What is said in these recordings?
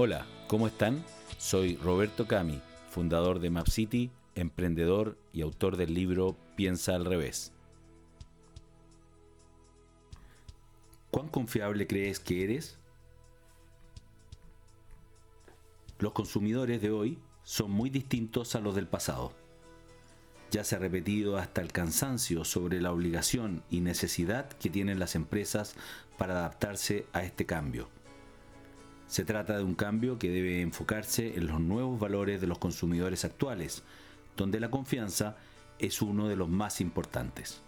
Hola, ¿cómo están? Soy Roberto Cami, fundador de MapCity, emprendedor y autor del libro Piensa al revés. ¿Cuán confiable crees que eres? Los consumidores de hoy son muy distintos a los del pasado. Ya se ha repetido hasta el cansancio sobre la obligación y necesidad que tienen las empresas para adaptarse a este cambio se trata de un cambio que debe enfocarse en los nuevos valores de los consumidores actuales, donde la confianza es uno de los más importantes.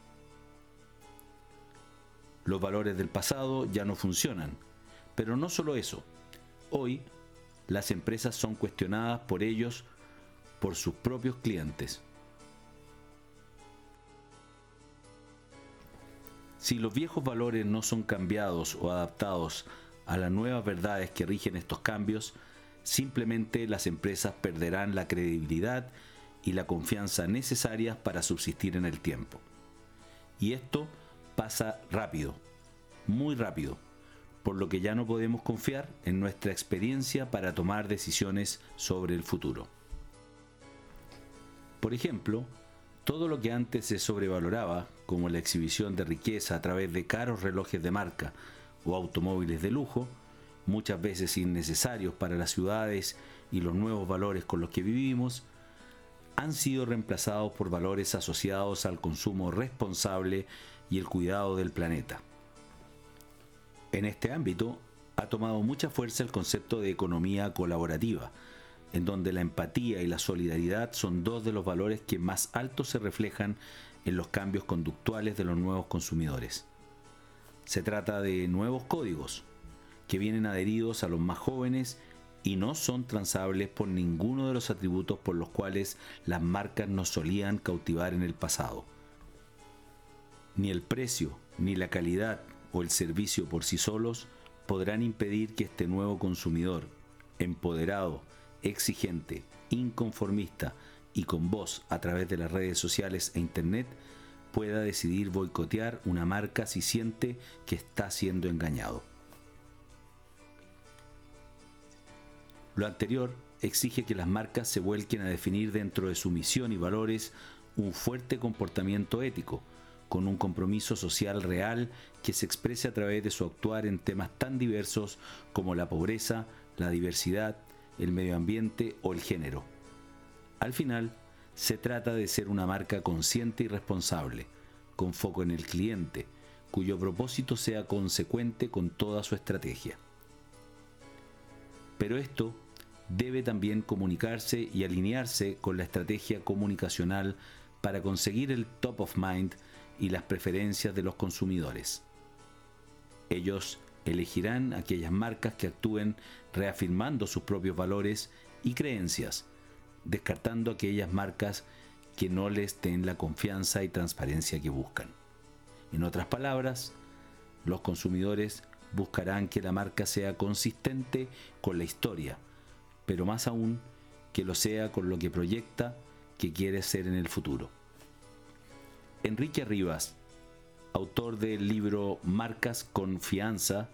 Los valores del pasado ya no funcionan, pero no solo eso. Hoy, las empresas son cuestionadas por ellos, por sus propios clientes. Si los viejos valores no son cambiados o adaptados a las nuevas verdades que rigen estos cambios, simplemente las empresas perderán la credibilidad y la confianza necesarias para subsistir en el tiempo. Y esto pasa rápido, muy rápido, por lo que ya no podemos confiar en nuestra experiencia para tomar decisiones sobre el futuro. Por ejemplo, todo lo que antes se sobrevaloraba, como la exhibición de riqueza a través de caros relojes de marca, o automóviles de lujo, muchas veces innecesarios para las ciudades y los nuevos valores con los que vivimos, han sido reemplazados por valores asociados al consumo responsable y el cuidado del planeta. En este ámbito ha tomado mucha fuerza el concepto de economía colaborativa, en donde la empatía y la solidaridad son dos de los valores que más altos se reflejan en los cambios conductuales de los nuevos consumidores. Se trata de nuevos códigos que vienen adheridos a los más jóvenes y no son transables por ninguno de los atributos por los cuales las marcas nos solían cautivar en el pasado. Ni el precio, ni la calidad o el servicio por sí solos podrán impedir que este nuevo consumidor, empoderado, exigente, inconformista y con voz a través de las redes sociales e Internet, pueda decidir boicotear una marca si siente que está siendo engañado. Lo anterior exige que las marcas se vuelquen a definir dentro de su misión y valores un fuerte comportamiento ético, con un compromiso social real que se exprese a través de su actuar en temas tan diversos como la pobreza, la diversidad, el medio ambiente o el género. Al final, se trata de ser una marca consciente y responsable, con foco en el cliente, cuyo propósito sea consecuente con toda su estrategia. Pero esto debe también comunicarse y alinearse con la estrategia comunicacional para conseguir el top of mind y las preferencias de los consumidores. Ellos elegirán aquellas marcas que actúen reafirmando sus propios valores y creencias, descartando aquellas marcas que no les den la confianza y transparencia que buscan. En otras palabras, los consumidores buscarán que la marca sea consistente con la historia, pero más aún que lo sea con lo que proyecta que quiere ser en el futuro. Enrique Rivas, autor del libro Marcas Confianza,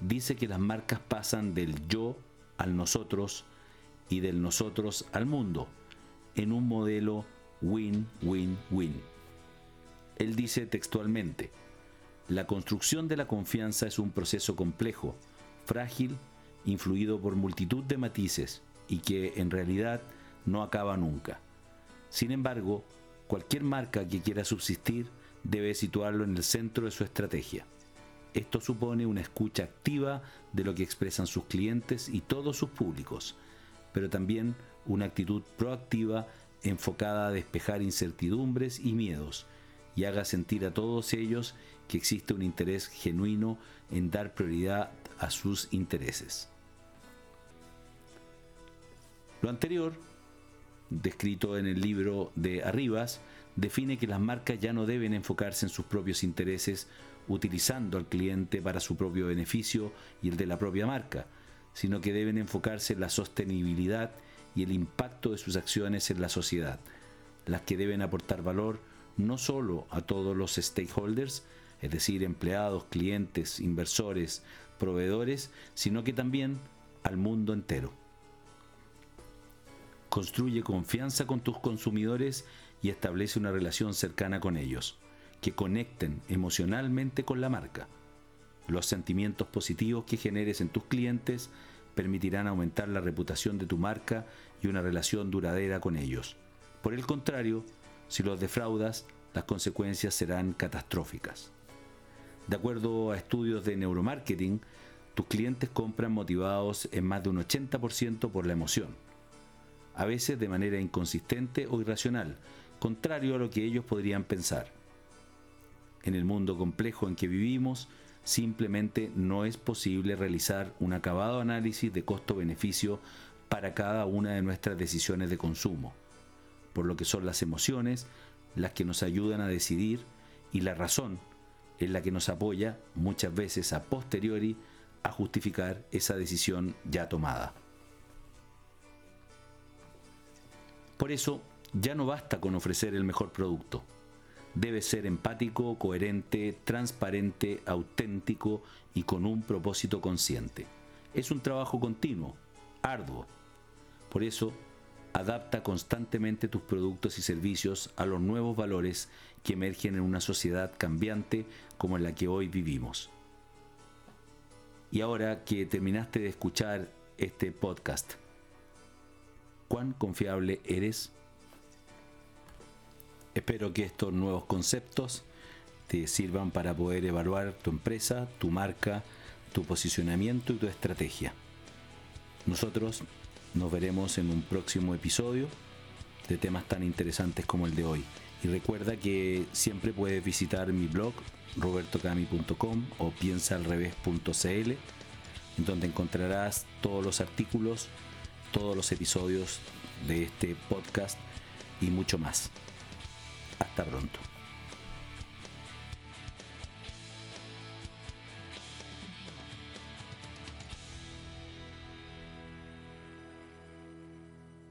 dice que las marcas pasan del yo al nosotros y del nosotros al mundo en un modelo win-win-win. Él dice textualmente, la construcción de la confianza es un proceso complejo, frágil, influido por multitud de matices y que en realidad no acaba nunca. Sin embargo, cualquier marca que quiera subsistir debe situarlo en el centro de su estrategia. Esto supone una escucha activa de lo que expresan sus clientes y todos sus públicos, pero también una actitud proactiva enfocada a despejar incertidumbres y miedos y haga sentir a todos ellos que existe un interés genuino en dar prioridad a sus intereses. Lo anterior, descrito en el libro de Arribas, define que las marcas ya no deben enfocarse en sus propios intereses utilizando al cliente para su propio beneficio y el de la propia marca, sino que deben enfocarse en la sostenibilidad y el impacto de sus acciones en la sociedad, las que deben aportar valor no solo a todos los stakeholders, es decir, empleados, clientes, inversores, proveedores, sino que también al mundo entero. Construye confianza con tus consumidores y establece una relación cercana con ellos, que conecten emocionalmente con la marca. Los sentimientos positivos que generes en tus clientes permitirán aumentar la reputación de tu marca y una relación duradera con ellos. Por el contrario, si los defraudas, las consecuencias serán catastróficas. De acuerdo a estudios de neuromarketing, tus clientes compran motivados en más de un 80% por la emoción, a veces de manera inconsistente o irracional, contrario a lo que ellos podrían pensar. En el mundo complejo en que vivimos, simplemente no es posible realizar un acabado análisis de costo-beneficio para cada una de nuestras decisiones de consumo, por lo que son las emociones las que nos ayudan a decidir y la razón es la que nos apoya muchas veces a posteriori a justificar esa decisión ya tomada. Por eso, ya no basta con ofrecer el mejor producto. Debe ser empático, coherente, transparente, auténtico y con un propósito consciente. Es un trabajo continuo, arduo. Por eso, adapta constantemente tus productos y servicios a los nuevos valores que emergen en una sociedad cambiante como en la que hoy vivimos. Y ahora que terminaste de escuchar este podcast, ¿cuán confiable eres? Espero que estos nuevos conceptos te sirvan para poder evaluar tu empresa, tu marca, tu posicionamiento y tu estrategia. Nosotros nos veremos en un próximo episodio de temas tan interesantes como el de hoy. Y recuerda que siempre puedes visitar mi blog robertocami.com o piensaalrevés.cl en donde encontrarás todos los artículos, todos los episodios de este podcast y mucho más. Hasta pronto.